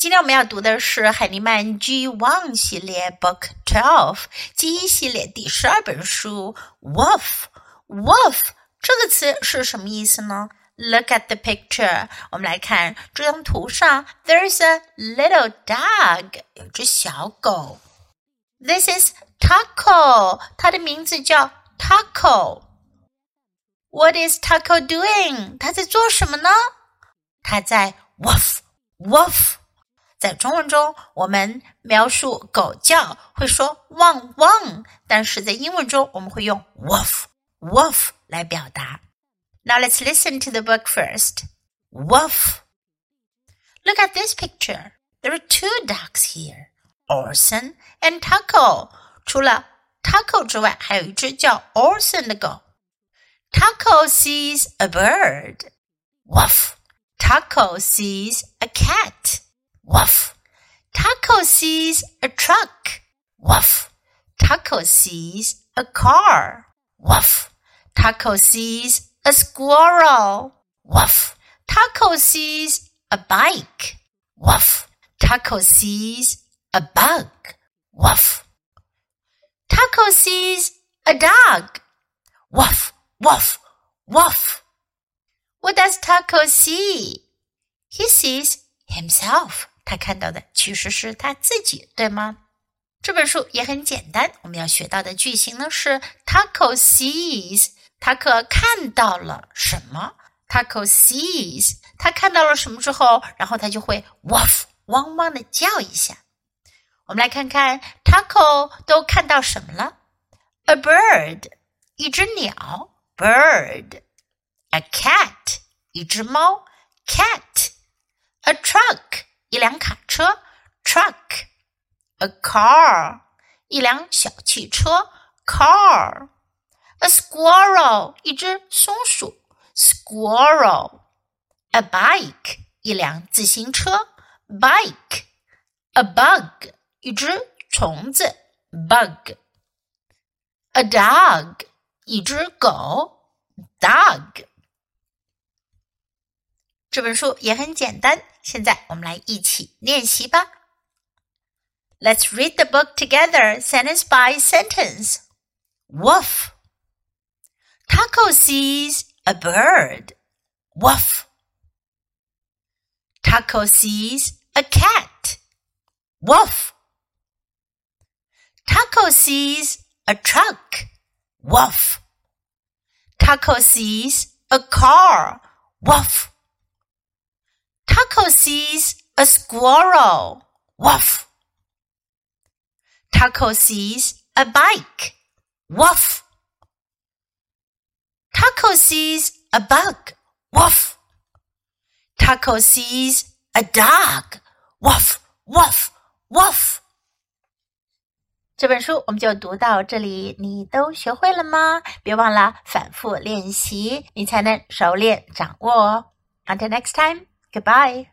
今天我们要读的是海尼曼 G One 系列 Book Twelve 记忆系列第十二本书 Wolf Wolf 这个词是什么意思呢？Look at the picture，我们来看这张图上，There's a little dog，有只小狗。This is Taco，它的名字叫 Taco。What is Taco doing？他在做什么呢？他在 woof woof。 在中文中，我们描述狗叫会说汪汪，但是在英文中我们会用 woof woof 来表达。Now let's listen to the book first. Woof. Look at this picture. There are two ducks here, Orson and Taco. 除了 Taco 之外，还有一只叫 Orson 的狗。Taco sees a bird. Woof. Taco sees a cat. Woof. Taco sees a truck. Woof. Taco sees a car. Woof. Taco sees a squirrel. Woof. Taco sees a bike. Woof. Taco sees a bug. Woof. Taco sees a dog. Woof, woof, woof. What does Taco see? He sees himself. 他看到的其实是他自己，对吗？这本书也很简单，我们要学到的句型呢是 Taco sees，塔克看到了什么？Taco sees，他看到了什么之后，然后他就会 woof，汪汪的叫一下。我们来看看 Taco 都看到什么了？A bird，一只鸟；bird，a cat，一只猫；cat，a truck。一辆卡车 truck，a car，一辆小汽车 car，a squirrel，一只松鼠 squirrel，a bike，一辆自行车 bike，a bug，一只虫子 bug，a dog，一只狗 dog。 这本书也很简单，现在我们来一起练习吧。Let's read the book together, sentence by sentence. Woof. Taco sees a bird. Woof. Taco sees a cat. Woof. Taco sees a truck. Woof. Taco sees a car. Woof. Taco sees a squirrel. Woof. Taco sees a bike. Woof. Taco sees a bug. Woof. Taco sees a dog. Woof, woof, woof. 这本书我们就读到这里，你都学会了吗？别忘了反复练习，你才能熟练掌握哦。Until next time. Goodbye.